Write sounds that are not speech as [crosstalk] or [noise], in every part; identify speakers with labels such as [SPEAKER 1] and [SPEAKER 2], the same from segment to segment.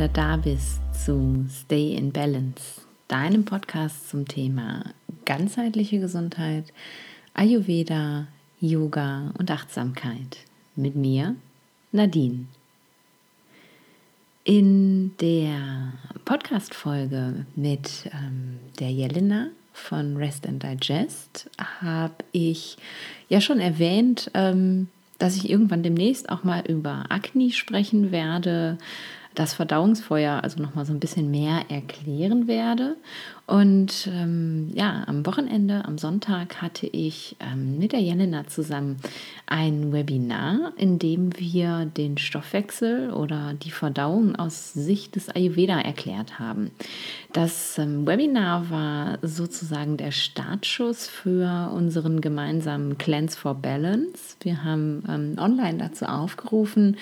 [SPEAKER 1] Wieder da bist zu Stay in Balance, deinem Podcast zum Thema ganzheitliche Gesundheit, Ayurveda, Yoga und Achtsamkeit. Mit mir, Nadine. In der Podcast-Folge mit ähm, der Jelena von Rest and Digest habe ich ja schon erwähnt, ähm, dass ich irgendwann demnächst auch mal über Akne sprechen werde, das Verdauungsfeuer also noch mal so ein bisschen mehr erklären werde und ähm, ja, am Wochenende, am Sonntag hatte ich ähm, mit der Jelena zusammen ein Webinar, in dem wir den Stoffwechsel oder die Verdauung aus Sicht des Ayurveda erklärt haben. Das ähm, Webinar war sozusagen der Startschuss für unseren gemeinsamen Cleanse for Balance. Wir haben ähm, online dazu aufgerufen,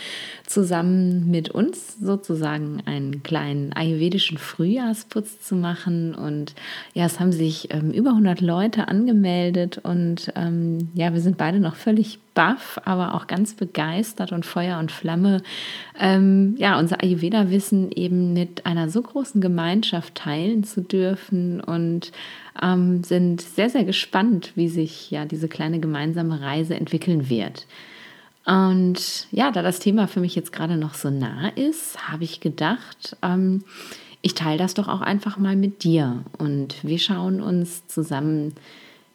[SPEAKER 1] zusammen mit uns sozusagen einen kleinen ayurvedischen Frühjahrsputz zu machen und und ja, es haben sich ähm, über 100 Leute angemeldet und ähm, ja, wir sind beide noch völlig baff, aber auch ganz begeistert und Feuer und Flamme, ähm, ja, unser Ayurveda-Wissen eben mit einer so großen Gemeinschaft teilen zu dürfen und ähm, sind sehr, sehr gespannt, wie sich ja diese kleine gemeinsame Reise entwickeln wird. Und ja, da das Thema für mich jetzt gerade noch so nah ist, habe ich gedacht, ähm, ich teile das doch auch einfach mal mit dir und wir schauen uns zusammen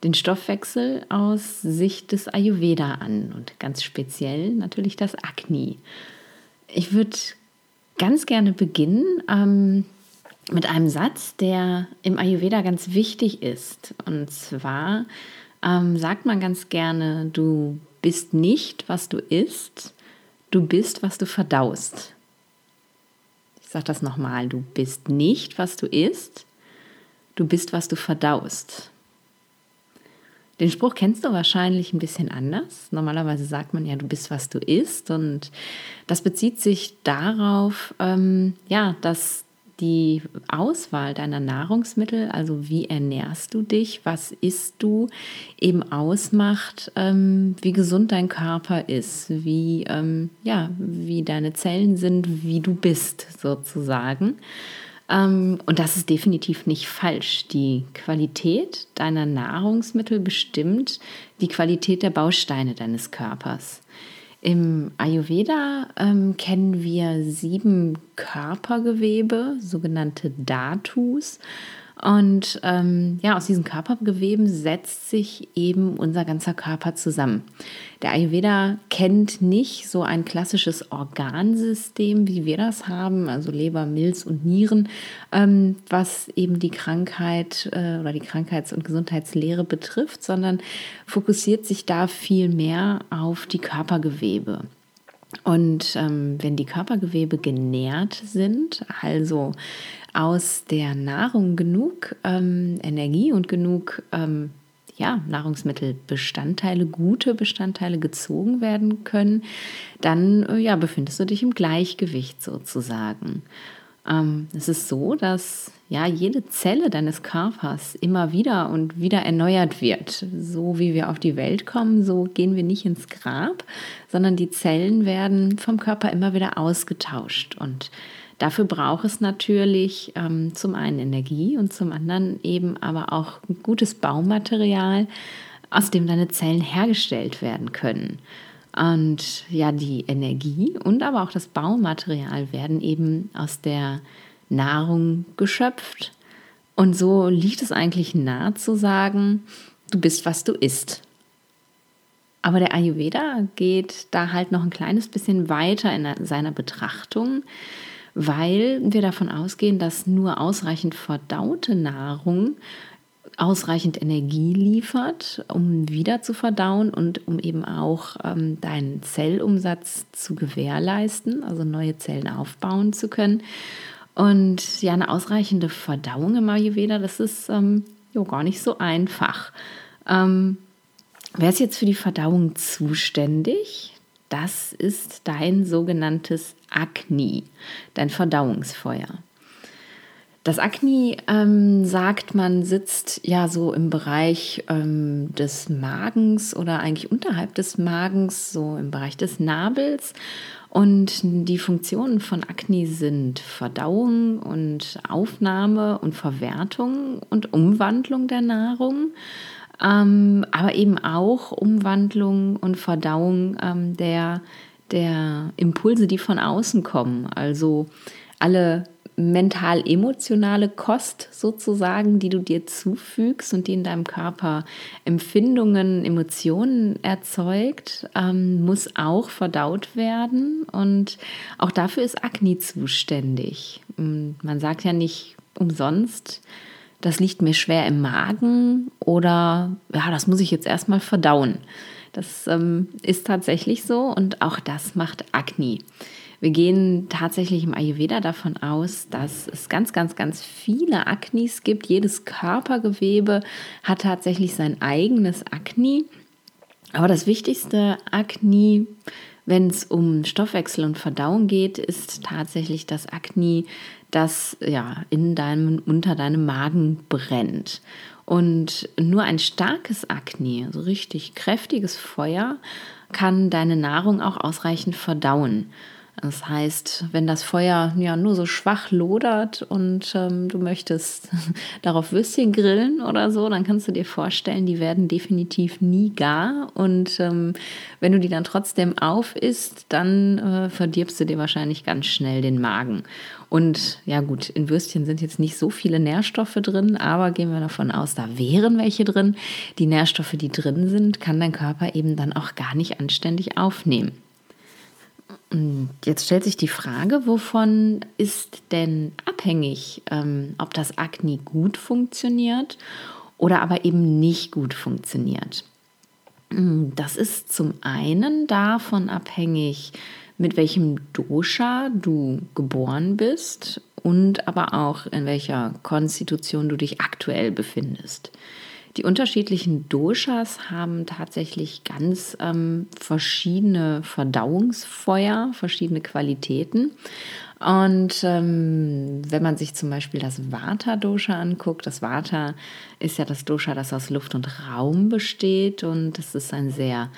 [SPEAKER 1] den Stoffwechsel aus Sicht des Ayurveda an und ganz speziell natürlich das Akne. Ich würde ganz gerne beginnen ähm, mit einem Satz, der im Ayurveda ganz wichtig ist. Und zwar ähm, sagt man ganz gerne, du bist nicht, was du isst, du bist, was du verdaust sage das nochmal, du bist nicht, was du isst, du bist, was du verdaust. Den Spruch kennst du wahrscheinlich ein bisschen anders. Normalerweise sagt man ja, du bist, was du isst. Und das bezieht sich darauf, ähm, ja, dass die Auswahl deiner Nahrungsmittel, also wie ernährst du dich, was isst du, eben ausmacht, ähm, wie gesund dein Körper ist, wie, ähm, ja, wie deine Zellen sind, wie du bist sozusagen. Ähm, und das ist definitiv nicht falsch. Die Qualität deiner Nahrungsmittel bestimmt die Qualität der Bausteine deines Körpers. Im Ayurveda ähm, kennen wir sieben Körpergewebe, sogenannte Dhatus. Und ähm, ja, aus diesen Körpergeweben setzt sich eben unser ganzer Körper zusammen. Der Ayurveda kennt nicht so ein klassisches Organsystem, wie wir das haben, also Leber, Milz und Nieren, ähm, was eben die Krankheit äh, oder die Krankheits- und Gesundheitslehre betrifft, sondern fokussiert sich da viel mehr auf die Körpergewebe. Und ähm, wenn die Körpergewebe genährt sind, also aus der Nahrung genug ähm, Energie und genug ähm, ja, Nahrungsmittelbestandteile, gute Bestandteile gezogen werden können, dann äh, ja, befindest du dich im Gleichgewicht sozusagen. Ähm, es ist so, dass ja jede Zelle deines Körpers immer wieder und wieder erneuert wird. So wie wir auf die Welt kommen, so gehen wir nicht ins Grab, sondern die Zellen werden vom Körper immer wieder ausgetauscht und Dafür braucht es natürlich ähm, zum einen Energie und zum anderen eben aber auch gutes Baumaterial, aus dem deine Zellen hergestellt werden können. Und ja, die Energie und aber auch das Baumaterial werden eben aus der Nahrung geschöpft. Und so liegt es eigentlich nahe zu sagen, du bist, was du isst. Aber der Ayurveda geht da halt noch ein kleines bisschen weiter in seiner Betrachtung weil wir davon ausgehen, dass nur ausreichend verdaute Nahrung ausreichend Energie liefert, um wieder zu verdauen und um eben auch ähm, deinen Zellumsatz zu gewährleisten, also neue Zellen aufbauen zu können. Und ja, eine ausreichende Verdauung im Ayurveda, das ist ähm, jo, gar nicht so einfach. Ähm, wer ist jetzt für die Verdauung zuständig? Das ist dein sogenanntes Agni, dein Verdauungsfeuer. Das Akne, ähm, sagt man, sitzt ja so im Bereich ähm, des Magens oder eigentlich unterhalb des Magens, so im Bereich des Nabels. Und die Funktionen von Akne sind Verdauung und Aufnahme und Verwertung und Umwandlung der Nahrung, ähm, aber eben auch Umwandlung und Verdauung ähm, der, der Impulse, die von außen kommen. Also alle mental-emotionale Kost sozusagen, die du dir zufügst und die in deinem Körper Empfindungen, Emotionen erzeugt, ähm, muss auch verdaut werden. Und auch dafür ist Agni zuständig. Man sagt ja nicht umsonst, das liegt mir schwer im Magen oder ja, das muss ich jetzt erstmal verdauen. Das ähm, ist tatsächlich so und auch das macht Agni. Wir gehen tatsächlich im Ayurveda davon aus, dass es ganz, ganz, ganz viele Aknis gibt. Jedes Körpergewebe hat tatsächlich sein eigenes Akni. Aber das wichtigste Akni, wenn es um Stoffwechsel und Verdauung geht, ist tatsächlich das Akni, das ja in deinem, unter deinem Magen brennt. Und nur ein starkes Akne, so richtig kräftiges Feuer, kann deine Nahrung auch ausreichend verdauen. Das heißt, wenn das Feuer ja nur so schwach lodert und ähm, du möchtest [laughs] darauf Würstchen grillen oder so, dann kannst du dir vorstellen, die werden definitiv nie gar. Und ähm, wenn du die dann trotzdem aufisst, dann äh, verdirbst du dir wahrscheinlich ganz schnell den Magen. Und ja gut, in Würstchen sind jetzt nicht so viele Nährstoffe drin, aber gehen wir davon aus, da wären welche drin. Die Nährstoffe, die drin sind, kann dein Körper eben dann auch gar nicht anständig aufnehmen. Jetzt stellt sich die Frage, wovon ist denn abhängig, ähm, ob das Akne gut funktioniert oder aber eben nicht gut funktioniert? Das ist zum einen davon abhängig, mit welchem Dosha du geboren bist und aber auch in welcher Konstitution du dich aktuell befindest. Die unterschiedlichen Doshas haben tatsächlich ganz ähm, verschiedene Verdauungsfeuer, verschiedene Qualitäten. Und ähm, wenn man sich zum Beispiel das Vata-Dosha anguckt, das Vata ist ja das Dosha, das aus Luft und Raum besteht und es ist ein sehr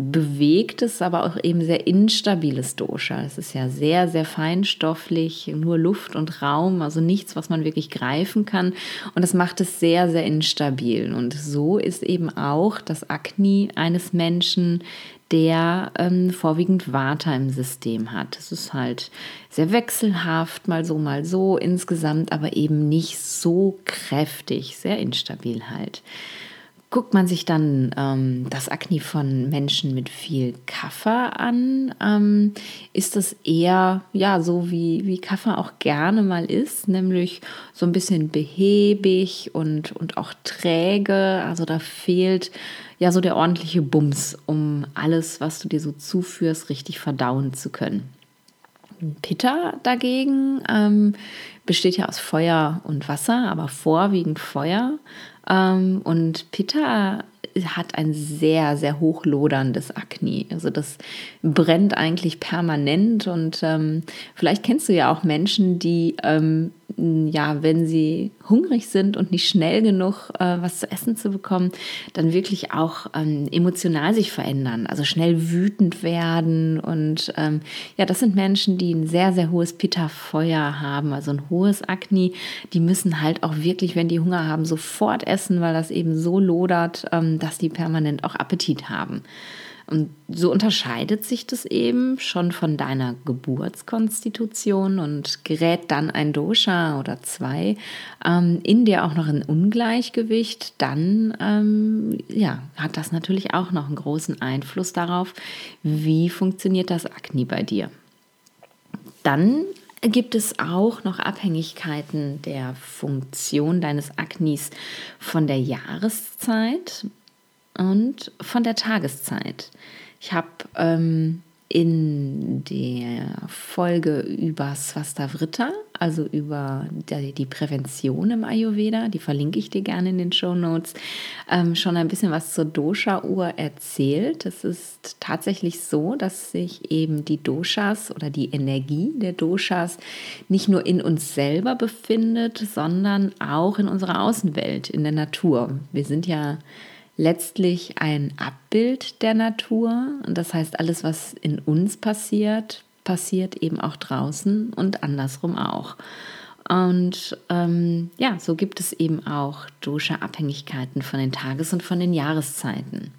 [SPEAKER 1] bewegtes, aber auch eben sehr instabiles Dosha. Es ist ja sehr, sehr feinstofflich, nur Luft und Raum, also nichts, was man wirklich greifen kann. Und das macht es sehr, sehr instabil. Und so ist eben auch das Akne eines Menschen, der ähm, vorwiegend Vata im System hat. Es ist halt sehr wechselhaft, mal so, mal so insgesamt, aber eben nicht so kräftig, sehr instabil halt. Guckt man sich dann ähm, das Akne von Menschen mit viel Kaffer an, ähm, ist das eher ja so wie, wie Kaffer auch gerne mal ist, nämlich so ein bisschen behäbig und, und auch träge. Also da fehlt ja so der ordentliche Bums, um alles, was du dir so zuführst, richtig verdauen zu können. Pitta dagegen ähm, besteht ja aus Feuer und Wasser, aber vorwiegend Feuer. Ähm, und Pitta hat ein sehr, sehr hochloderndes Akne. Also das brennt eigentlich permanent und ähm, vielleicht kennst du ja auch Menschen, die ähm, ja, wenn sie hungrig sind und nicht schnell genug äh, was zu essen zu bekommen, dann wirklich auch ähm, emotional sich verändern, also schnell wütend werden. Und ähm, ja, das sind Menschen, die ein sehr, sehr hohes Pitta-Feuer haben, also ein hohes Akne. Die müssen halt auch wirklich, wenn die Hunger haben, sofort essen, weil das eben so lodert, ähm, dass die permanent auch Appetit haben. Und so unterscheidet sich das eben schon von deiner Geburtskonstitution und gerät dann ein Dosha oder zwei ähm, in dir auch noch ein Ungleichgewicht, dann ähm, ja, hat das natürlich auch noch einen großen Einfluss darauf, wie funktioniert das Akne bei dir. Dann gibt es auch noch Abhängigkeiten der Funktion deines Aknis von der Jahreszeit und von der Tageszeit. Ich habe ähm, in der Folge über Svastavrita, also über die Prävention im Ayurveda, die verlinke ich dir gerne in den Show Notes, ähm, schon ein bisschen was zur Dosha-Uhr erzählt. Es ist tatsächlich so, dass sich eben die Doshas oder die Energie der Doshas nicht nur in uns selber befindet, sondern auch in unserer Außenwelt, in der Natur. Wir sind ja letztlich ein Abbild der Natur. Und das heißt, alles, was in uns passiert, passiert eben auch draußen und andersrum auch. Und ähm, ja, so gibt es eben auch Dosha-Abhängigkeiten von den Tages- und von den Jahreszeiten.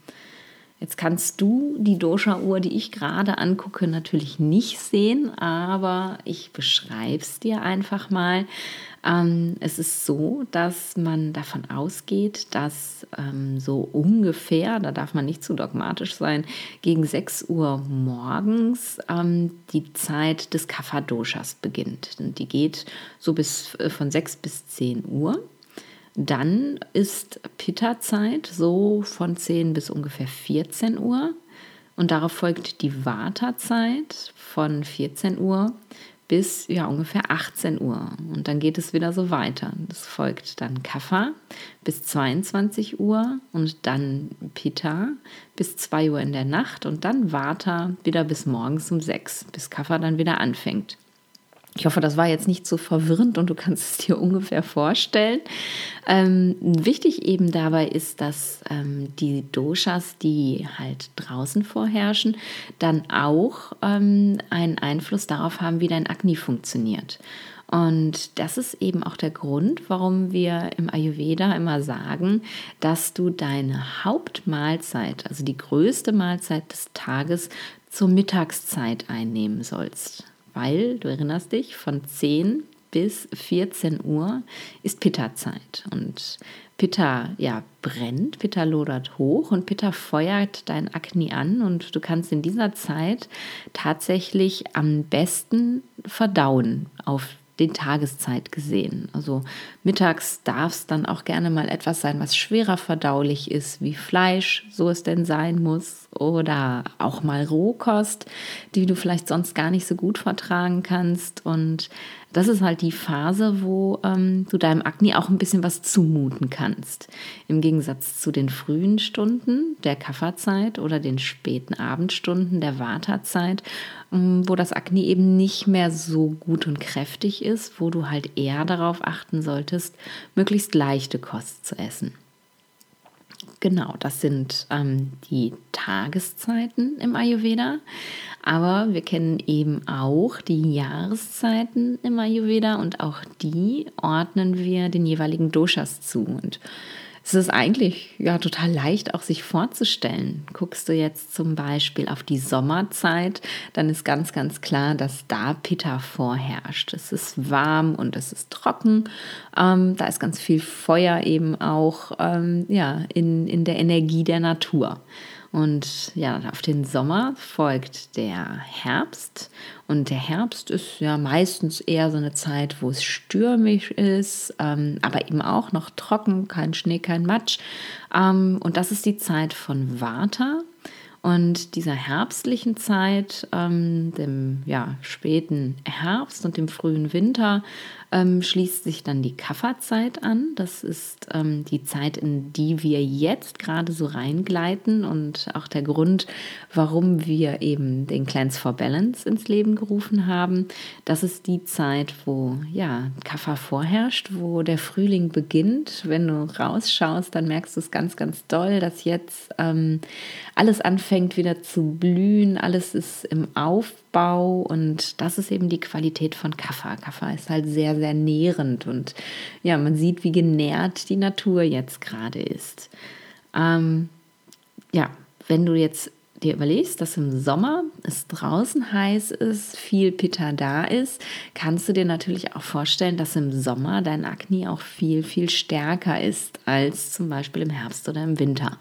[SPEAKER 1] Jetzt kannst du die Dosha-Uhr, die ich gerade angucke, natürlich nicht sehen, aber ich beschreibe es dir einfach mal. Ähm, es ist so, dass man davon ausgeht, dass ähm, so ungefähr, da darf man nicht zu dogmatisch sein, gegen 6 Uhr morgens ähm, die Zeit des Kapha-Doshas beginnt. Und die geht so bis äh, von 6 bis 10 Uhr. Dann ist Pitta-Zeit so von 10 bis ungefähr 14 Uhr. Und darauf folgt die Vata-Zeit von 14 Uhr bis ja ungefähr 18 Uhr. Und dann geht es wieder so weiter. Es folgt dann Kapha bis 22 Uhr und dann Pitta bis 2 Uhr in der Nacht und dann Vata wieder bis morgens um 6, bis Kapha dann wieder anfängt. Ich hoffe, das war jetzt nicht so verwirrend und du kannst es dir [laughs] ungefähr vorstellen. Ähm, wichtig eben dabei ist, dass ähm, die Doshas, die halt draußen vorherrschen, dann auch ähm, einen Einfluss darauf haben, wie dein Agni funktioniert. Und das ist eben auch der Grund, warum wir im Ayurveda immer sagen, dass du deine Hauptmahlzeit, also die größte Mahlzeit des Tages, zur Mittagszeit einnehmen sollst weil, du erinnerst dich, von 10 bis 14 Uhr ist Pitta-Zeit. Und Pitta ja, brennt, Pitta lodert hoch und Pitta feuert dein Akne an und du kannst in dieser Zeit tatsächlich am besten verdauen auf den Tageszeit gesehen. Also mittags darf es dann auch gerne mal etwas sein, was schwerer verdaulich ist, wie Fleisch, so es denn sein muss, oder auch mal Rohkost, die du vielleicht sonst gar nicht so gut vertragen kannst. Und das ist halt die Phase, wo ähm, du deinem Akne auch ein bisschen was zumuten kannst. Im Gegensatz zu den frühen Stunden der Kafferzeit oder den späten Abendstunden der Wartezeit, ähm, wo das Akne eben nicht mehr so gut und kräftig ist, wo du halt eher darauf achten solltest, möglichst leichte Kost zu essen. Genau, das sind ähm, die Tageszeiten im Ayurveda. Aber wir kennen eben auch die Jahreszeiten im Ayurveda und auch die ordnen wir den jeweiligen Doshas zu. Und es ist eigentlich ja total leicht auch sich vorzustellen. Guckst du jetzt zum Beispiel auf die Sommerzeit, dann ist ganz, ganz klar, dass da Pitta vorherrscht. Es ist warm und es ist trocken. Ähm, da ist ganz viel Feuer eben auch ähm, ja, in, in der Energie der Natur. Und ja, auf den Sommer folgt der Herbst. Und der Herbst ist ja meistens eher so eine Zeit, wo es stürmisch ist, ähm, aber eben auch noch trocken, kein Schnee, kein Matsch. Ähm, und das ist die Zeit von Vata. Und dieser herbstlichen Zeit, ähm, dem ja, späten Herbst und dem frühen Winter, ähm, schließt sich dann die Kafferzeit an. Das ist ähm, die Zeit, in die wir jetzt gerade so reingleiten und auch der Grund, warum wir eben den Cleanse for Balance ins Leben gerufen haben. Das ist die Zeit, wo ja Kaffer vorherrscht, wo der Frühling beginnt. Wenn du rausschaust, dann merkst du es ganz, ganz doll, dass jetzt ähm, alles anfängt wieder zu blühen, alles ist im Aufbau und das ist eben die Qualität von Kaffer. Kaffer ist halt sehr, sehr nährend und ja, man sieht, wie genährt die Natur jetzt gerade ist. Ähm, ja, wenn du jetzt dir überlegst, dass im Sommer es draußen heiß ist, viel Pitta da ist, kannst du dir natürlich auch vorstellen, dass im Sommer dein Akne auch viel, viel stärker ist als zum Beispiel im Herbst oder im Winter.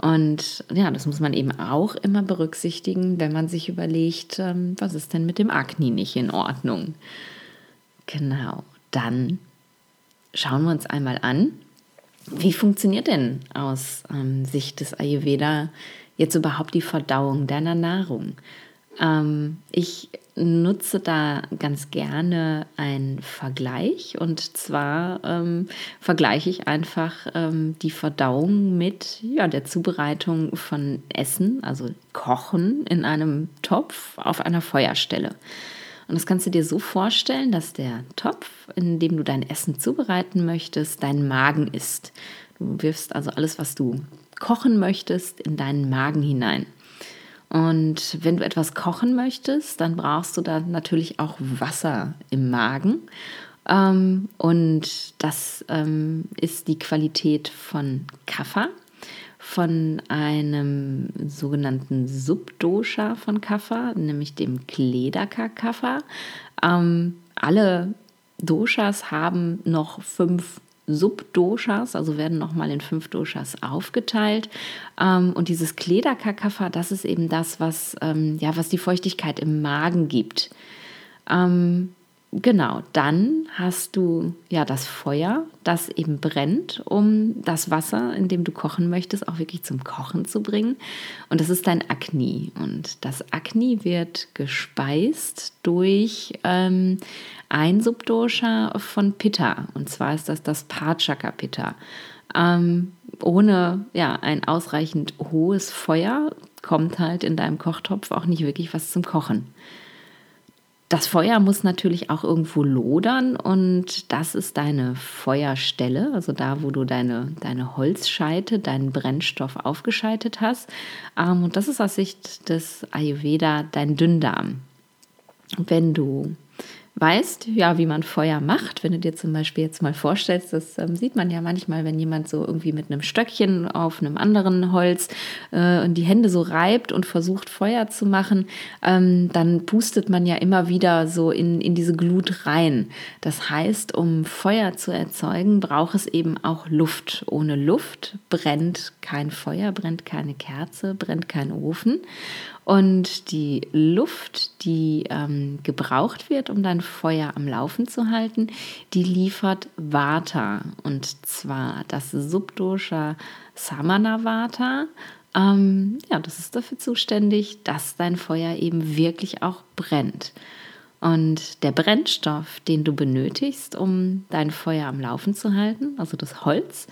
[SPEAKER 1] Und ja, das muss man eben auch immer berücksichtigen, wenn man sich überlegt, ähm, was ist denn mit dem Akne nicht in Ordnung. Genau, dann schauen wir uns einmal an, wie funktioniert denn aus ähm, Sicht des Ayurveda jetzt überhaupt die Verdauung deiner Nahrung? Ähm, ich nutze da ganz gerne einen Vergleich und zwar ähm, vergleiche ich einfach ähm, die Verdauung mit ja, der Zubereitung von Essen, also Kochen in einem Topf auf einer Feuerstelle. Und das kannst du dir so vorstellen, dass der Topf, in dem du dein Essen zubereiten möchtest, dein Magen ist. Du wirfst also alles, was du kochen möchtest, in deinen Magen hinein. Und wenn du etwas kochen möchtest, dann brauchst du da natürlich auch Wasser im Magen. Ähm, und das ähm, ist die Qualität von Kaffa, von einem sogenannten Subdosha von Kaffa, nämlich dem Kledaka Kaffa. Ähm, alle Doshas haben noch fünf Subdoshas, also werden nochmal in fünf Doshas aufgeteilt. Ähm, und dieses Klederkakafa, das ist eben das, was, ähm, ja, was die Feuchtigkeit im Magen gibt. Ähm, genau, dann hast du ja das Feuer, das eben brennt, um das Wasser, in dem du kochen möchtest, auch wirklich zum Kochen zu bringen. Und das ist dein Agni. Und das Agni wird gespeist durch ähm, ein Subdosha von Pitta. Und zwar ist das das Pachaka Pitta. Ähm, ohne ja, ein ausreichend hohes Feuer kommt halt in deinem Kochtopf auch nicht wirklich was zum Kochen. Das Feuer muss natürlich auch irgendwo lodern und das ist deine Feuerstelle, also da, wo du deine, deine Holzscheite, deinen Brennstoff aufgeschaltet hast. Ähm, und das ist aus Sicht des Ayurveda dein Dünndarm. Wenn du weißt, ja, wie man Feuer macht. Wenn du dir zum Beispiel jetzt mal vorstellst, das ähm, sieht man ja manchmal, wenn jemand so irgendwie mit einem Stöckchen auf einem anderen Holz äh, die Hände so reibt und versucht Feuer zu machen, ähm, dann pustet man ja immer wieder so in, in diese Glut rein. Das heißt, um Feuer zu erzeugen, braucht es eben auch Luft. Ohne Luft brennt kein Feuer, brennt keine Kerze, brennt kein Ofen. Und die Luft, die ähm, gebraucht wird, um dein Feuer am Laufen zu halten, die liefert Vata. Und zwar das Subdosha Samana Vata. Ähm, ja, das ist dafür zuständig, dass dein Feuer eben wirklich auch brennt. Und der Brennstoff, den du benötigst, um dein Feuer am Laufen zu halten, also das Holz,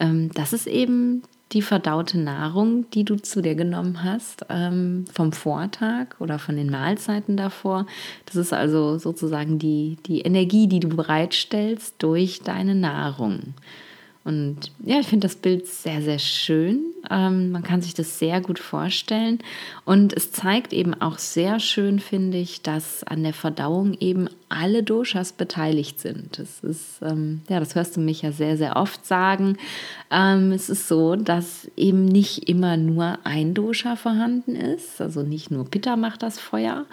[SPEAKER 1] ähm, das ist eben die verdaute Nahrung, die du zu dir genommen hast ähm, vom Vortag oder von den Mahlzeiten davor. Das ist also sozusagen die, die Energie, die du bereitstellst durch deine Nahrung. Und ja, ich finde das Bild sehr, sehr schön. Ähm, man kann sich das sehr gut vorstellen. Und es zeigt eben auch sehr schön, finde ich, dass an der Verdauung eben alle Doshas beteiligt sind. Das ist, ähm, ja, das hörst du mich ja sehr, sehr oft sagen. Ähm, es ist so, dass eben nicht immer nur ein Dosha vorhanden ist. Also nicht nur Pitta macht das Feuer,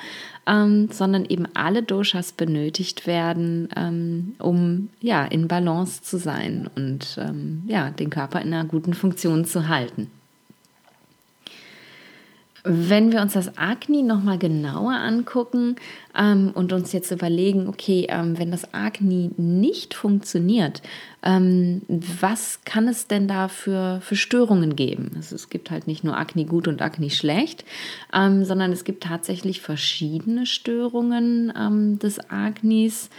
[SPEAKER 1] ähm, sondern eben alle Doshas benötigt werden, ähm, um ja in Balance zu sein und ähm, ja den Körper in einer guten Funktion zu halten. Wenn wir uns das Agni nochmal genauer angucken ähm, und uns jetzt überlegen, okay, ähm, wenn das Agni nicht funktioniert, ähm, was kann es denn da für, für Störungen geben? Also es gibt halt nicht nur Agni gut und Agni schlecht, ähm, sondern es gibt tatsächlich verschiedene Störungen ähm, des Agnis.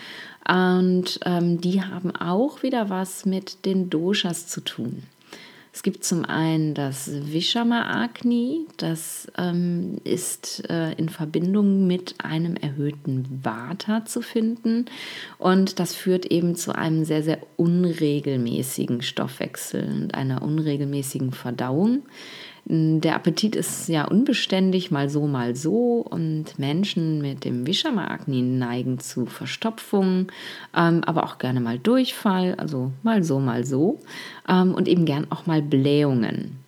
[SPEAKER 1] Und ähm, die haben auch wieder was mit den Doshas zu tun. Es gibt zum einen das Vishama Agni, das ähm, ist äh, in Verbindung mit einem erhöhten Vata zu finden und das führt eben zu einem sehr, sehr unregelmäßigen Stoffwechsel und einer unregelmäßigen Verdauung. Der Appetit ist ja unbeständig, mal so, mal so. Und Menschen mit dem Vishama-Agni neigen zu Verstopfung, ähm, aber auch gerne mal Durchfall, also mal so, mal so. Ähm, und eben gern auch mal Blähungen.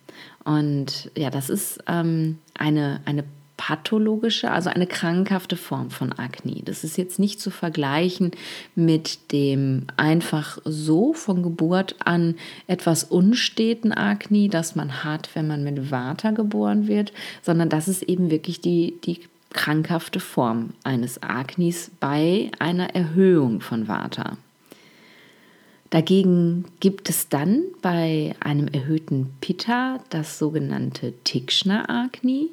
[SPEAKER 1] Und ja, das ist ähm, eine, eine pathologische, also eine krankhafte Form von Akne. Das ist jetzt nicht zu vergleichen mit dem einfach so von Geburt an etwas unsteten Akne, das man hat, wenn man mit Vata geboren wird, sondern das ist eben wirklich die, die krankhafte Form eines Aknis bei einer Erhöhung von Vata. Dagegen gibt es dann bei einem erhöhten Pitta das sogenannte Tikshna Agni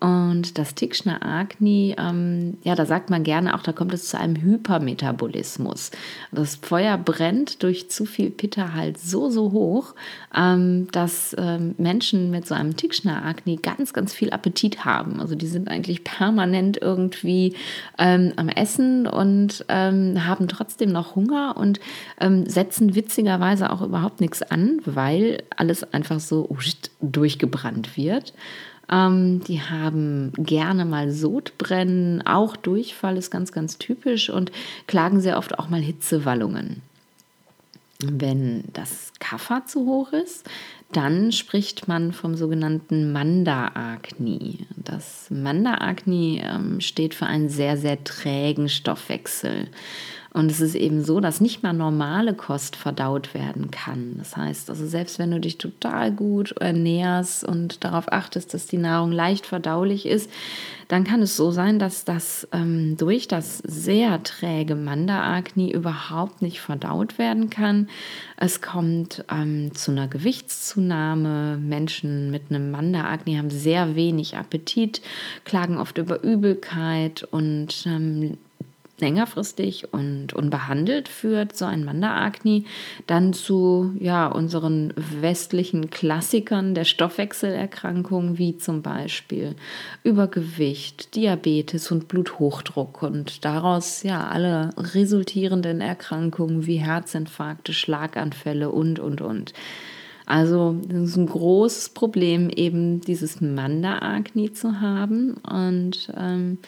[SPEAKER 1] Und das Tikshna Agni, ähm, ja, da sagt man gerne auch, da kommt es zu einem Hypermetabolismus. Das Feuer brennt durch zu viel Pitta halt so, so hoch, ähm, dass ähm, Menschen mit so einem Tikshna Agni ganz, ganz viel Appetit haben. Also die sind eigentlich permanent irgendwie ähm, am Essen und ähm, haben trotzdem noch Hunger und ähm, setzen witzigerweise auch überhaupt nichts an, weil alles einfach so durchgebrannt wird. Ähm, die haben gerne mal Sodbrennen, auch Durchfall ist ganz, ganz typisch und klagen sehr oft auch mal Hitzewallungen. Wenn das Kapha zu hoch ist, dann spricht man vom sogenannten Manda-Agni. Das Manda-Agni ähm, steht für einen sehr, sehr trägen Stoffwechsel. Und es ist eben so, dass nicht mal normale Kost verdaut werden kann. Das heißt, also selbst wenn du dich total gut ernährst und darauf achtest, dass die Nahrung leicht verdaulich ist, dann kann es so sein, dass das ähm, durch das sehr träge Manda-Agni überhaupt nicht verdaut werden kann. Es kommt ähm, zu einer Gewichtszunahme. Menschen mit einem Manda-Agni haben sehr wenig Appetit, klagen oft über Übelkeit und ähm, längerfristig und unbehandelt führt so ein Manda-Agni dann zu ja, unseren westlichen Klassikern der Stoffwechselerkrankungen, wie zum Beispiel Übergewicht, Diabetes und Bluthochdruck und daraus ja alle resultierenden Erkrankungen wie Herzinfarkte, Schlaganfälle und, und, und. Also es ist ein großes Problem, eben dieses Manda-Agni zu haben und ähm,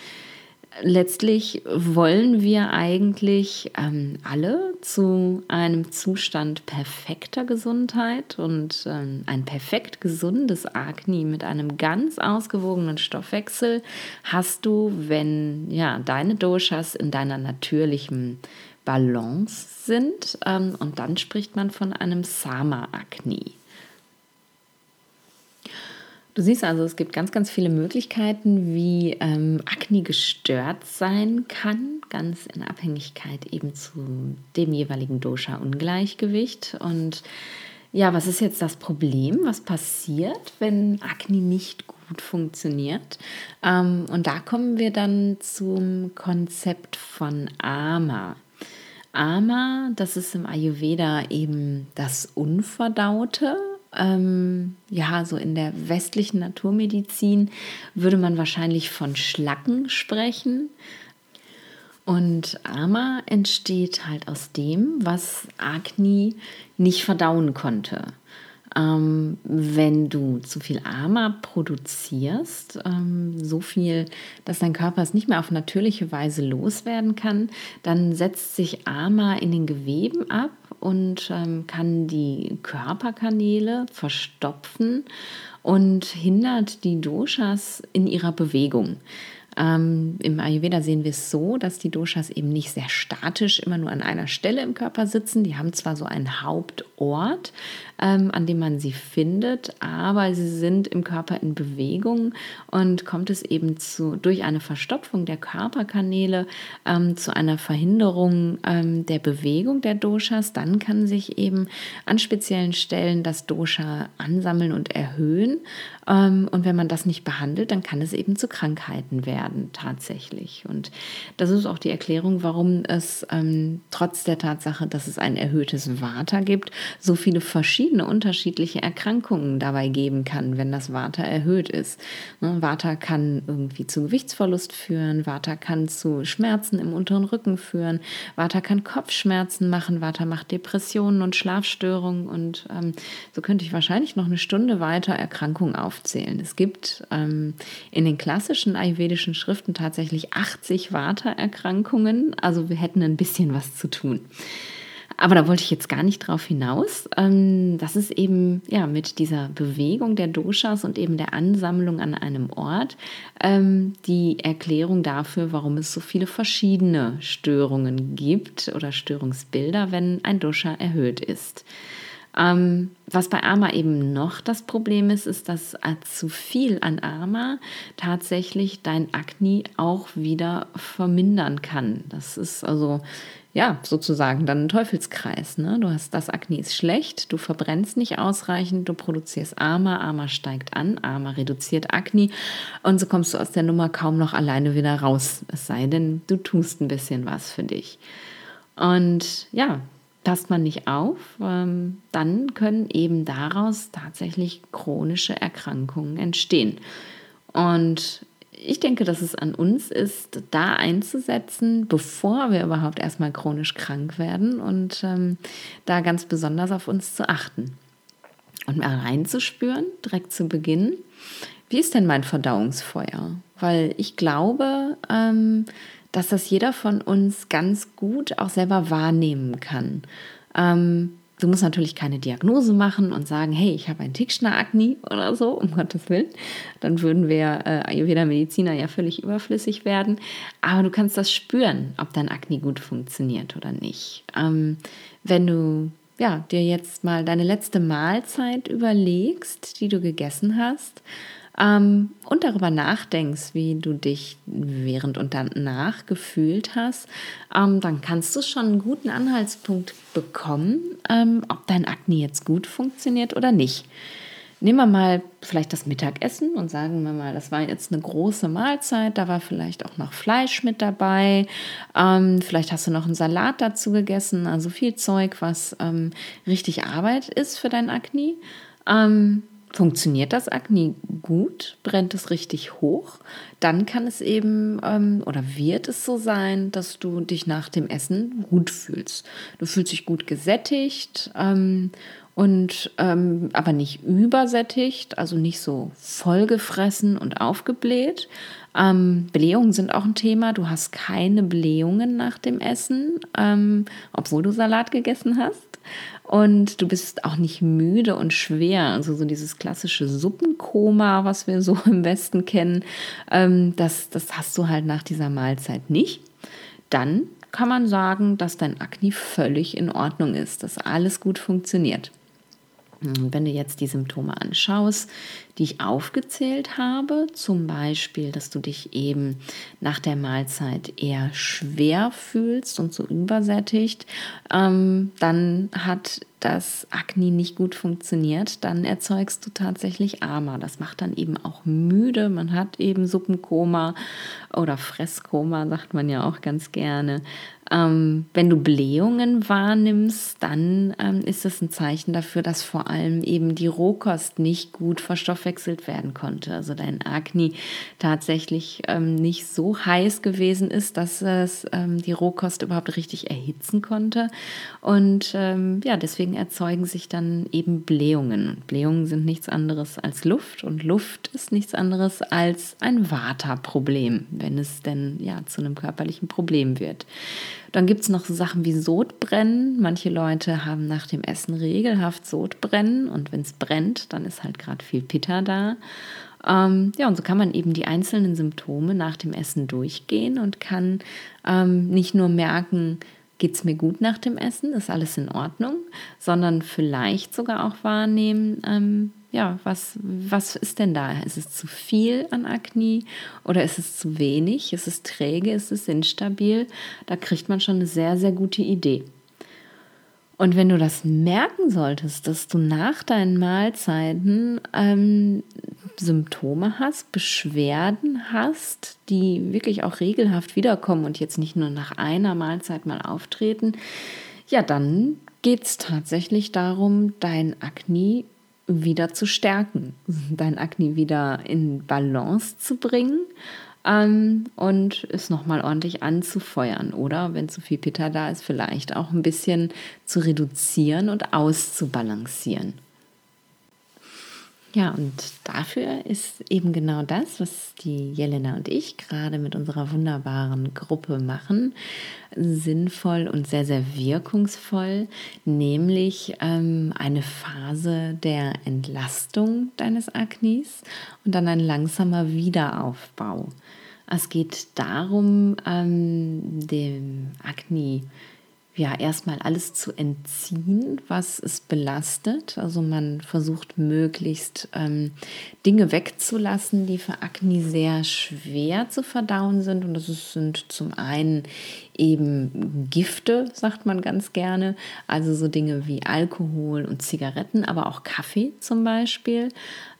[SPEAKER 1] letztlich wollen wir eigentlich ähm, alle zu einem Zustand perfekter Gesundheit und ähm, ein perfekt gesundes Agni mit einem ganz ausgewogenen Stoffwechsel hast du, wenn ja deine Doshas in deiner natürlichen Balance sind ähm, und dann spricht man von einem Sama-Agni. Du siehst also, es gibt ganz, ganz viele Möglichkeiten, wie ähm, Akne gestört sein kann, ganz in Abhängigkeit eben zu dem jeweiligen Dosha-Ungleichgewicht. Und ja, was ist jetzt das Problem? Was passiert, wenn Akne nicht gut funktioniert? Ähm, und da kommen wir dann zum Konzept von Ama. Ama, das ist im Ayurveda eben das Unverdaute ähm, ja, so in der westlichen Naturmedizin würde man wahrscheinlich von Schlacken sprechen. Und Ama entsteht halt aus dem, was Agni nicht verdauen konnte. Ähm, wenn du zu viel Ama produzierst, ähm, so viel, dass dein Körper es nicht mehr auf natürliche Weise loswerden kann, dann setzt sich Ama in den Geweben ab und ähm, kann die Körperkanäle verstopfen und hindert die Doshas in ihrer Bewegung. Ähm, Im Ayurveda sehen wir es so, dass die Doshas eben nicht sehr statisch immer nur an einer Stelle im Körper sitzen. Die haben zwar so einen Hauptort, ähm, an dem man sie findet, aber sie sind im Körper in Bewegung und kommt es eben zu, durch eine Verstopfung der Körperkanäle ähm, zu einer Verhinderung ähm, der Bewegung der Doshas. Dann kann sich eben an speziellen Stellen das Dosha ansammeln und erhöhen. Ähm, und wenn man das nicht behandelt, dann kann es eben zu Krankheiten werden tatsächlich. Und das ist auch die Erklärung, warum es ähm, trotz der Tatsache, dass es ein erhöhtes Vata gibt, so viele verschiedene unterschiedliche Erkrankungen dabei geben kann, wenn das Vata erhöht ist. Ne, Vata kann irgendwie zu Gewichtsverlust führen, Vata kann zu Schmerzen im unteren Rücken führen, Vata kann Kopfschmerzen machen, Vata macht Depressionen und Schlafstörungen und ähm, so könnte ich wahrscheinlich noch eine Stunde weiter Erkrankungen auf aufzählen. Es gibt ähm, in den klassischen ayurvedischen Schriften tatsächlich 80 Vata-Erkrankungen, also wir hätten ein bisschen was zu tun. Aber da wollte ich jetzt gar nicht drauf hinaus. Ähm, das ist eben ja mit dieser Bewegung der Doshas und eben der Ansammlung an einem Ort ähm, die Erklärung dafür, warum es so viele verschiedene Störungen gibt oder Störungsbilder, wenn ein Dosha erhöht ist. Ähm, was bei Ama eben noch das Problem ist, ist, dass zu viel an Ama tatsächlich dein Akne auch wieder vermindern kann. Das ist also ja, sozusagen dann ein Teufelskreis. Ne? Du hast das Akne ist schlecht, du verbrennst nicht ausreichend, du produzierst Ama, Ama steigt an, Ama reduziert Akne und so kommst du aus der Nummer kaum noch alleine wieder raus. Es sei denn, du tust ein bisschen was für dich. Und ja, passt man nicht auf, ähm, dann können eben daraus tatsächlich chronische Erkrankungen entstehen. Und ich denke, dass es an uns ist, da einzusetzen, bevor wir überhaupt erstmal chronisch krank werden und ähm, da ganz besonders auf uns zu achten. Und mal reinzuspüren, direkt zu Beginn, wie ist denn mein Verdauungsfeuer? Weil ich glaube, ähm, dass das jeder von uns ganz gut auch selber wahrnehmen kann. Ähm, Du musst natürlich keine Diagnose machen und sagen, hey, ich habe ein Tickschner-Akne oder so, um Gottes Willen. Dann würden wir äh, Ayurveda-Mediziner ja völlig überflüssig werden. Aber du kannst das spüren, ob dein Akne gut funktioniert oder nicht. Ähm, wenn du ja, dir jetzt mal deine letzte Mahlzeit überlegst, die du gegessen hast, ähm, und darüber nachdenkst, wie du dich während und danach gefühlt hast, ähm, dann kannst du schon einen guten Anhaltspunkt bekommen, ähm, ob dein Akne jetzt gut funktioniert oder nicht. Nehmen wir mal vielleicht das Mittagessen und sagen wir mal, das war jetzt eine große Mahlzeit, da war vielleicht auch noch Fleisch mit dabei, ähm, vielleicht hast du noch einen Salat dazu gegessen, also viel Zeug, was ähm, richtig Arbeit ist für dein Akne. Ähm, Funktioniert das Akne gut? Brennt es richtig hoch? Dann kann es eben ähm, oder wird es so sein, dass du dich nach dem Essen gut fühlst. Du fühlst dich gut gesättigt ähm, und ähm, aber nicht übersättigt, also nicht so vollgefressen und aufgebläht. Ähm, Blähungen sind auch ein Thema. Du hast keine Blähungen nach dem Essen, ähm, obwohl du Salat gegessen hast. Und du bist auch nicht müde und schwer. Also so dieses klassische Suppenkoma, was wir so im Westen kennen, ähm, das, das hast du halt nach dieser Mahlzeit nicht. Dann kann man sagen, dass dein Akne völlig in Ordnung ist, dass alles gut funktioniert. Wenn du jetzt die Symptome anschaust, die ich aufgezählt habe, zum Beispiel, dass du dich eben nach der Mahlzeit eher schwer fühlst und so übersättigt, ähm, dann hat das Akne nicht gut funktioniert, dann erzeugst du tatsächlich Ama. Das macht dann eben auch müde. Man hat eben Suppenkoma oder Fresskoma, sagt man ja auch ganz gerne. Ähm, wenn du Blähungen wahrnimmst, dann ähm, ist es ein Zeichen dafür, dass vor allem eben die Rohkost nicht gut verstoffwechselt werden konnte. Also dein Akne tatsächlich ähm, nicht so heiß gewesen ist, dass es ähm, die Rohkost überhaupt richtig erhitzen konnte. Und ähm, ja, deswegen erzeugen sich dann eben Blähungen. Blähungen sind nichts anderes als Luft und Luft ist nichts anderes als ein Vata-Problem, wenn es denn ja zu einem körperlichen Problem wird. Dann gibt es noch so Sachen wie Sodbrennen. Manche Leute haben nach dem Essen regelhaft Sodbrennen und wenn es brennt, dann ist halt gerade viel Pitter da. Ähm, ja, und so kann man eben die einzelnen Symptome nach dem Essen durchgehen und kann ähm, nicht nur merken, geht es mir gut nach dem Essen, ist alles in Ordnung, sondern vielleicht sogar auch wahrnehmen, ähm, ja, was, was ist denn da? Ist es zu viel an Akne oder ist es zu wenig? Ist es träge? Ist es instabil? Da kriegt man schon eine sehr, sehr gute Idee. Und wenn du das merken solltest, dass du nach deinen Mahlzeiten ähm, Symptome hast, Beschwerden hast, die wirklich auch regelhaft wiederkommen und jetzt nicht nur nach einer Mahlzeit mal auftreten, ja, dann geht es tatsächlich darum, dein Akne wieder zu stärken, [laughs] dein Akne wieder in Balance zu bringen ähm, und es nochmal ordentlich anzufeuern. Oder wenn zu viel Pitta da ist, vielleicht auch ein bisschen zu reduzieren und auszubalancieren. Ja, und dafür ist eben genau das, was die Jelena und ich gerade mit unserer wunderbaren Gruppe machen, sinnvoll und sehr, sehr wirkungsvoll, nämlich ähm, eine Phase der Entlastung deines Aknis und dann ein langsamer Wiederaufbau. Es geht darum, ähm, dem Akne ja erstmal alles zu entziehen, was es belastet. Also man versucht möglichst ähm, Dinge wegzulassen, die für Akne sehr schwer zu verdauen sind. Und das sind zum einen eben Gifte, sagt man ganz gerne. Also so Dinge wie Alkohol und Zigaretten, aber auch Kaffee zum Beispiel.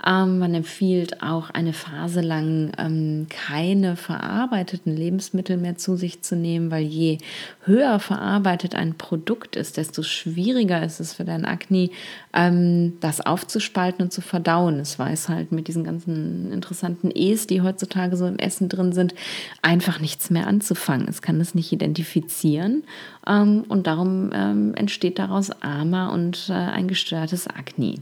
[SPEAKER 1] Ähm, man empfiehlt auch eine Phase lang ähm, keine verarbeiteten Lebensmittel mehr zu sich zu nehmen, weil je höher verarbeitet ein Produkt ist, desto schwieriger ist es für dein Akne, ähm, das aufzuspalten und zu verdauen. Es weiß halt mit diesen ganzen interessanten E's, die heutzutage so im Essen drin sind, einfach nichts mehr anzufangen. Es kann es nicht identifizieren ähm, und darum ähm, entsteht daraus Ama und äh, ein gestörtes Akne.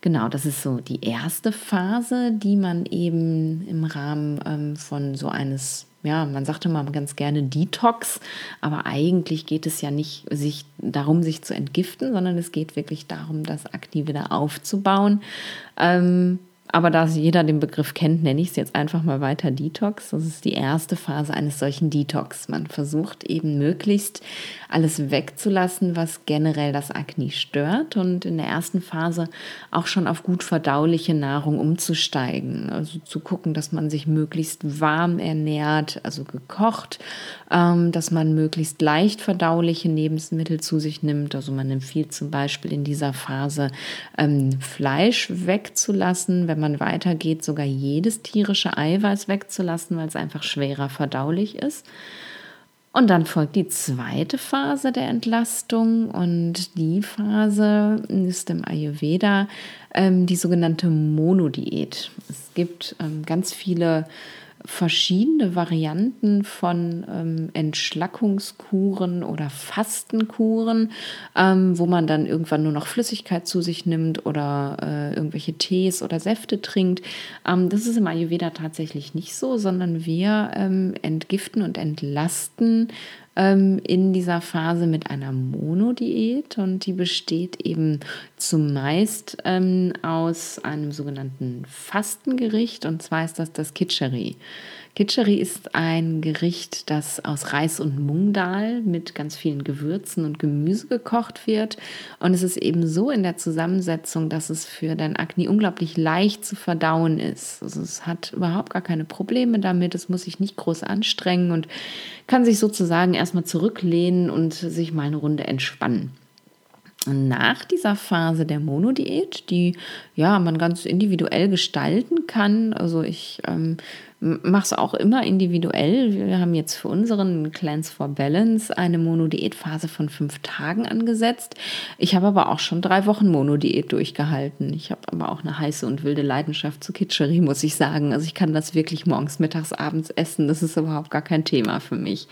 [SPEAKER 1] Genau, das ist so die erste Phase, die man eben im Rahmen ähm, von so eines ja, man sagt immer ganz gerne Detox, aber eigentlich geht es ja nicht sich darum, sich zu entgiften, sondern es geht wirklich darum, das Akne wieder aufzubauen. Ähm, aber da jeder den Begriff kennt, nenne ich es jetzt einfach mal weiter Detox. Das ist die erste Phase eines solchen Detox. Man versucht eben möglichst alles wegzulassen, was generell das Akne stört und in der ersten Phase auch schon auf gut verdauliche Nahrung umzusteigen. Also zu gucken, dass man sich möglichst warm ernährt, also gekocht, ähm, dass man möglichst leicht verdauliche Lebensmittel zu sich nimmt. Also man empfiehlt zum Beispiel in dieser Phase ähm, Fleisch wegzulassen, wenn man weitergeht, sogar jedes tierische Eiweiß wegzulassen, weil es einfach schwerer verdaulich ist. Und dann folgt die zweite Phase der Entlastung und die Phase ist im Ayurveda ähm, die sogenannte Monodiät. Es gibt ähm, ganz viele verschiedene Varianten von ähm, Entschlackungskuren oder Fastenkuren, ähm, wo man dann irgendwann nur noch Flüssigkeit zu sich nimmt oder äh, irgendwelche Tees oder Säfte trinkt. Ähm, das ist im Ayurveda tatsächlich nicht so, sondern wir ähm, entgiften und entlasten ähm, in dieser Phase mit einer Monodiät und die besteht eben zumeist ähm, aus einem sogenannten Fastengericht und zwar ist das das Kitscheri. Kitscheri ist ein Gericht, das aus Reis und Mungdal mit ganz vielen Gewürzen und Gemüse gekocht wird. Und es ist eben so in der Zusammensetzung, dass es für dein Akne unglaublich leicht zu verdauen ist. Also es hat überhaupt gar keine Probleme damit. Es muss sich nicht groß anstrengen und kann sich sozusagen erstmal zurücklehnen und sich mal eine Runde entspannen. Nach dieser Phase der Monodiät, die ja man ganz individuell gestalten kann, also ich ähm, mache es auch immer individuell. Wir haben jetzt für unseren Clans for Balance eine Monodiätphase von fünf Tagen angesetzt. Ich habe aber auch schon drei Wochen Monodiät durchgehalten. Ich habe aber auch eine heiße und wilde Leidenschaft zu Kitscherie, muss ich sagen. Also ich kann das wirklich morgens, mittags, abends essen. Das ist überhaupt gar kein Thema für mich.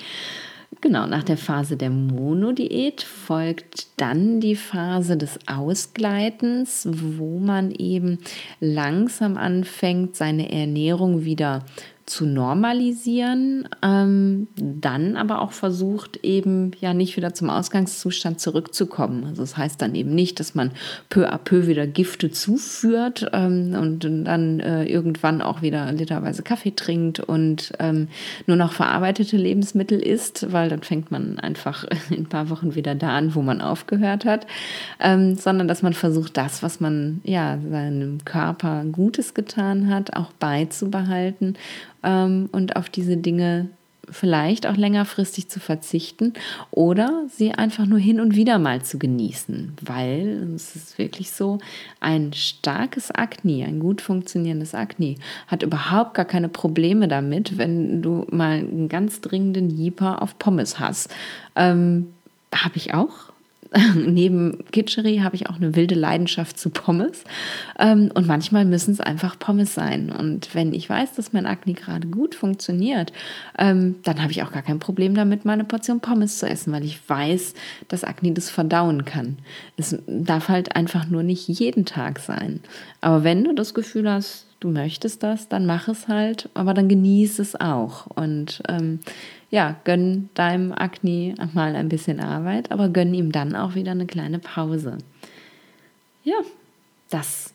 [SPEAKER 1] Genau, nach der Phase der Monodiät folgt dann die Phase des Ausgleitens, wo man eben langsam anfängt, seine Ernährung wieder zu normalisieren, ähm, dann aber auch versucht, eben ja nicht wieder zum Ausgangszustand zurückzukommen. Also das heißt dann eben nicht, dass man peu à peu wieder Gifte zuführt ähm, und dann äh, irgendwann auch wieder literweise Kaffee trinkt und ähm, nur noch verarbeitete Lebensmittel isst, weil dann fängt man einfach [laughs] in ein paar Wochen wieder da an, wo man aufgehört hat, ähm, sondern dass man versucht, das, was man ja seinem Körper Gutes getan hat, auch beizubehalten ähm, und auf diese Dinge vielleicht auch längerfristig zu verzichten oder sie einfach nur hin und wieder mal zu genießen, weil es ist wirklich so, ein starkes Akne, ein gut funktionierendes Akne hat überhaupt gar keine Probleme damit, wenn du mal einen ganz dringenden Jeeper auf Pommes hast. Ähm, habe ich auch [laughs] neben Kitscheri habe ich auch eine wilde Leidenschaft zu Pommes. Ähm, und manchmal müssen es einfach Pommes sein. Und wenn ich weiß, dass mein Akne gerade gut funktioniert, ähm, dann habe ich auch gar kein Problem damit, mal eine Portion Pommes zu essen, weil ich weiß, dass Akne das verdauen kann. Es darf halt einfach nur nicht jeden Tag sein. Aber wenn du das Gefühl hast, du möchtest das, dann mach es halt, aber dann genieß es auch. Und ähm, ja, gönn deinem Akne mal ein bisschen Arbeit, aber gönn ihm dann auch wieder eine kleine Pause. Ja, das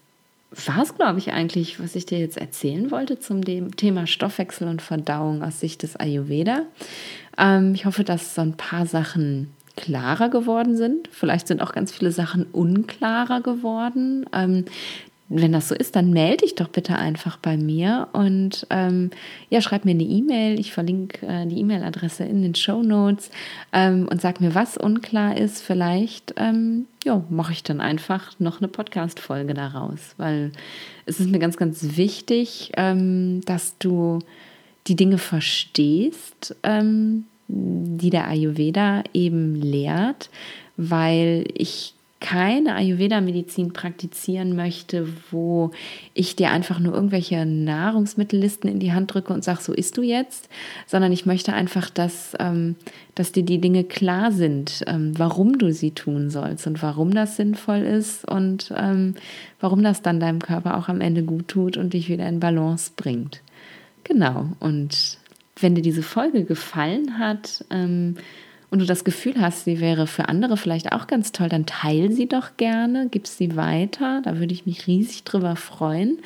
[SPEAKER 1] war es, glaube ich, eigentlich, was ich dir jetzt erzählen wollte zum Thema Stoffwechsel und Verdauung aus Sicht des Ayurveda. Ähm, ich hoffe, dass so ein paar Sachen klarer geworden sind. Vielleicht sind auch ganz viele Sachen unklarer geworden. Ähm, wenn das so ist, dann melde dich doch bitte einfach bei mir und ähm, ja, schreib mir eine E-Mail. Ich verlinke äh, die E-Mail-Adresse in den Show Notes ähm, und sag mir, was unklar ist. Vielleicht ähm, mache ich dann einfach noch eine Podcast-Folge daraus, weil es ist mir ganz, ganz wichtig, ähm, dass du die Dinge verstehst, ähm, die der Ayurveda eben lehrt, weil ich keine Ayurveda-Medizin praktizieren möchte, wo ich dir einfach nur irgendwelche Nahrungsmittellisten in die Hand drücke und sage, so isst du jetzt, sondern ich möchte einfach, dass, ähm, dass dir die Dinge klar sind, ähm, warum du sie tun sollst und warum das sinnvoll ist und ähm, warum das dann deinem Körper auch am Ende gut tut und dich wieder in Balance bringt. Genau, und wenn dir diese Folge gefallen hat, ähm, und du das Gefühl hast, sie wäre für andere vielleicht auch ganz toll, dann teile sie doch gerne, gib sie weiter. Da würde ich mich riesig drüber freuen.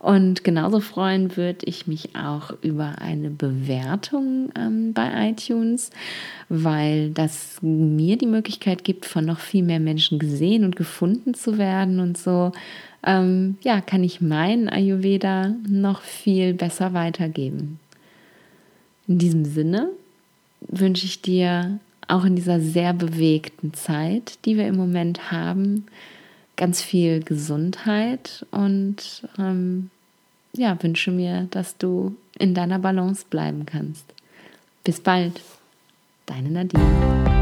[SPEAKER 1] Und genauso freuen würde ich mich auch über eine Bewertung ähm, bei iTunes, weil das mir die Möglichkeit gibt, von noch viel mehr Menschen gesehen und gefunden zu werden. Und so ähm, ja, kann ich meinen Ayurveda noch viel besser weitergeben. In diesem Sinne wünsche ich dir auch in dieser sehr bewegten Zeit, die wir im Moment haben, ganz viel Gesundheit und ähm, ja, wünsche mir, dass du in deiner Balance bleiben kannst. Bis bald, deine Nadine.